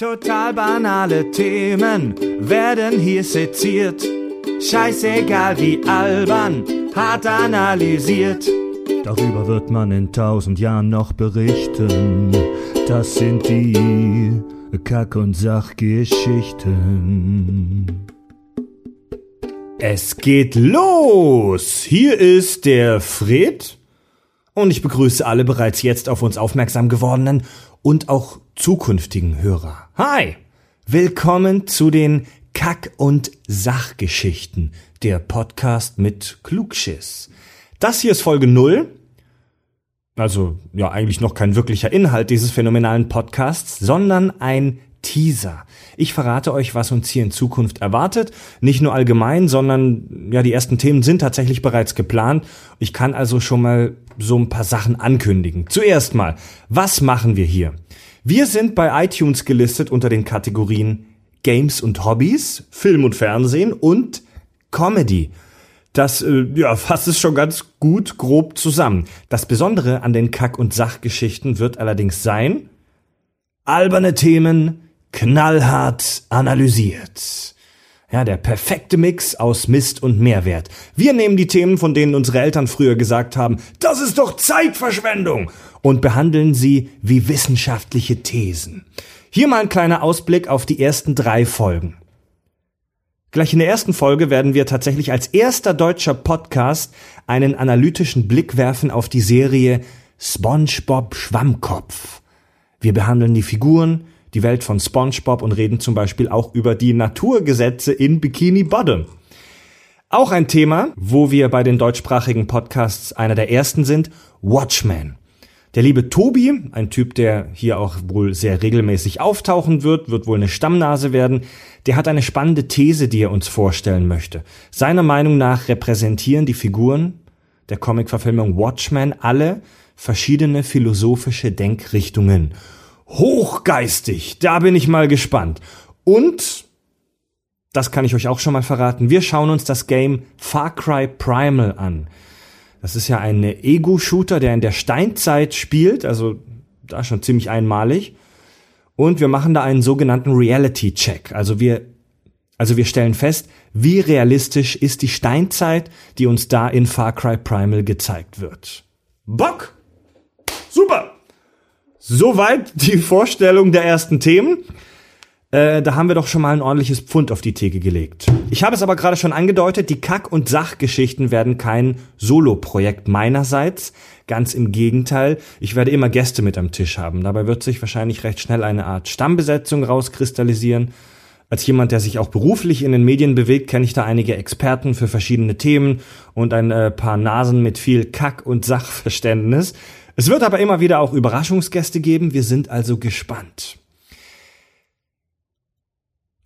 Total banale Themen werden hier seziert. Scheißegal wie albern, hart analysiert. Darüber wird man in tausend Jahren noch berichten. Das sind die Kack- und Sachgeschichten. Es geht los! Hier ist der Fred. Und ich begrüße alle bereits jetzt auf uns aufmerksam gewordenen und auch zukünftigen Hörer. Hi! Willkommen zu den Kack- und Sachgeschichten, der Podcast mit Klugschiss. Das hier ist Folge null. Also, ja, eigentlich noch kein wirklicher Inhalt dieses phänomenalen Podcasts, sondern ein Teaser. Ich verrate euch, was uns hier in Zukunft erwartet. Nicht nur allgemein, sondern ja, die ersten Themen sind tatsächlich bereits geplant. Ich kann also schon mal so ein paar Sachen ankündigen. Zuerst mal, was machen wir hier? Wir sind bei iTunes gelistet unter den Kategorien Games und Hobbys, Film und Fernsehen und Comedy. Das äh, ja, fasst es schon ganz gut grob zusammen. Das Besondere an den Kack- und Sachgeschichten wird allerdings sein, alberne Themen knallhart analysiert. Ja, der perfekte Mix aus Mist und Mehrwert. Wir nehmen die Themen, von denen unsere Eltern früher gesagt haben, das ist doch Zeitverschwendung, und behandeln sie wie wissenschaftliche Thesen. Hier mal ein kleiner Ausblick auf die ersten drei Folgen. Gleich in der ersten Folge werden wir tatsächlich als erster deutscher Podcast einen analytischen Blick werfen auf die Serie SpongeBob Schwammkopf. Wir behandeln die Figuren, die Welt von SpongeBob und reden zum Beispiel auch über die Naturgesetze in Bikini Bottom. Auch ein Thema, wo wir bei den deutschsprachigen Podcasts einer der ersten sind, Watchmen. Der liebe Tobi, ein Typ, der hier auch wohl sehr regelmäßig auftauchen wird, wird wohl eine Stammnase werden, der hat eine spannende These, die er uns vorstellen möchte. Seiner Meinung nach repräsentieren die Figuren der Comicverfilmung Watchmen alle verschiedene philosophische Denkrichtungen. Hochgeistig, da bin ich mal gespannt. Und, das kann ich euch auch schon mal verraten, wir schauen uns das Game Far Cry Primal an. Das ist ja ein Ego-Shooter, der in der Steinzeit spielt, also da schon ziemlich einmalig. Und wir machen da einen sogenannten Reality-Check. Also wir, also wir stellen fest, wie realistisch ist die Steinzeit, die uns da in Far Cry Primal gezeigt wird. Bock! Super! Soweit die Vorstellung der ersten Themen. Äh, da haben wir doch schon mal ein ordentliches Pfund auf die Theke gelegt. Ich habe es aber gerade schon angedeutet, die Kack- und Sachgeschichten werden kein Solo-Projekt meinerseits. Ganz im Gegenteil, ich werde immer Gäste mit am Tisch haben. Dabei wird sich wahrscheinlich recht schnell eine Art Stammbesetzung rauskristallisieren. Als jemand, der sich auch beruflich in den Medien bewegt, kenne ich da einige Experten für verschiedene Themen und ein äh, paar Nasen mit viel Kack- und Sachverständnis. Es wird aber immer wieder auch Überraschungsgäste geben. Wir sind also gespannt.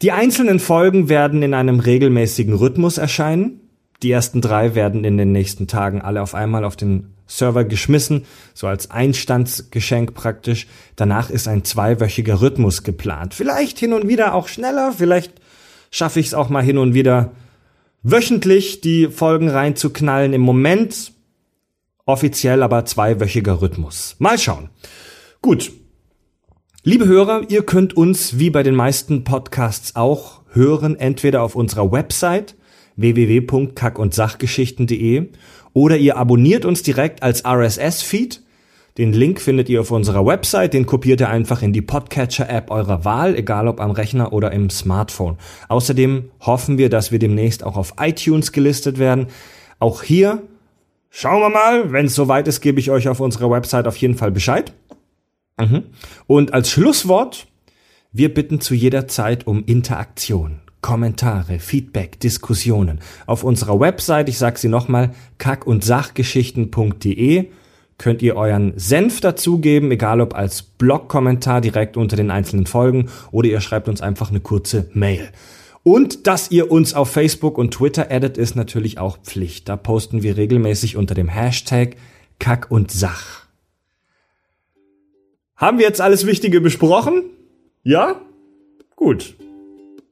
Die einzelnen Folgen werden in einem regelmäßigen Rhythmus erscheinen. Die ersten drei werden in den nächsten Tagen alle auf einmal auf den Server geschmissen, so als Einstandsgeschenk praktisch. Danach ist ein zweiwöchiger Rhythmus geplant. Vielleicht hin und wieder auch schneller, vielleicht schaffe ich es auch mal hin und wieder wöchentlich die Folgen reinzuknallen. Im Moment offiziell aber zweiwöchiger Rhythmus. Mal schauen. Gut, Liebe Hörer, ihr könnt uns wie bei den meisten Podcasts auch hören, entweder auf unserer Website www.kackundsachgeschichten.de oder ihr abonniert uns direkt als RSS-Feed. Den Link findet ihr auf unserer Website, den kopiert ihr einfach in die Podcatcher-App eurer Wahl, egal ob am Rechner oder im Smartphone. Außerdem hoffen wir, dass wir demnächst auch auf iTunes gelistet werden. Auch hier schauen wir mal, wenn es soweit ist, gebe ich euch auf unserer Website auf jeden Fall Bescheid. Mhm. Und als Schlusswort, wir bitten zu jeder Zeit um Interaktion. Kommentare, Feedback, Diskussionen. Auf unserer Website, ich sage sie nochmal, kack- und sachgeschichten.de könnt ihr euren Senf dazugeben, egal ob als Blog-Kommentar direkt unter den einzelnen Folgen oder ihr schreibt uns einfach eine kurze Mail. Und dass ihr uns auf Facebook und Twitter addet, ist natürlich auch Pflicht. Da posten wir regelmäßig unter dem Hashtag Kack und Sach. Haben wir jetzt alles Wichtige besprochen? Ja? Gut.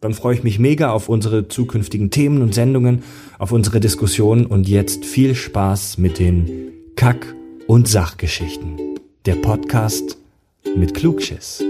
Dann freue ich mich mega auf unsere zukünftigen Themen und Sendungen, auf unsere Diskussionen und jetzt viel Spaß mit den Kack- und Sachgeschichten. Der Podcast mit Klugschiss.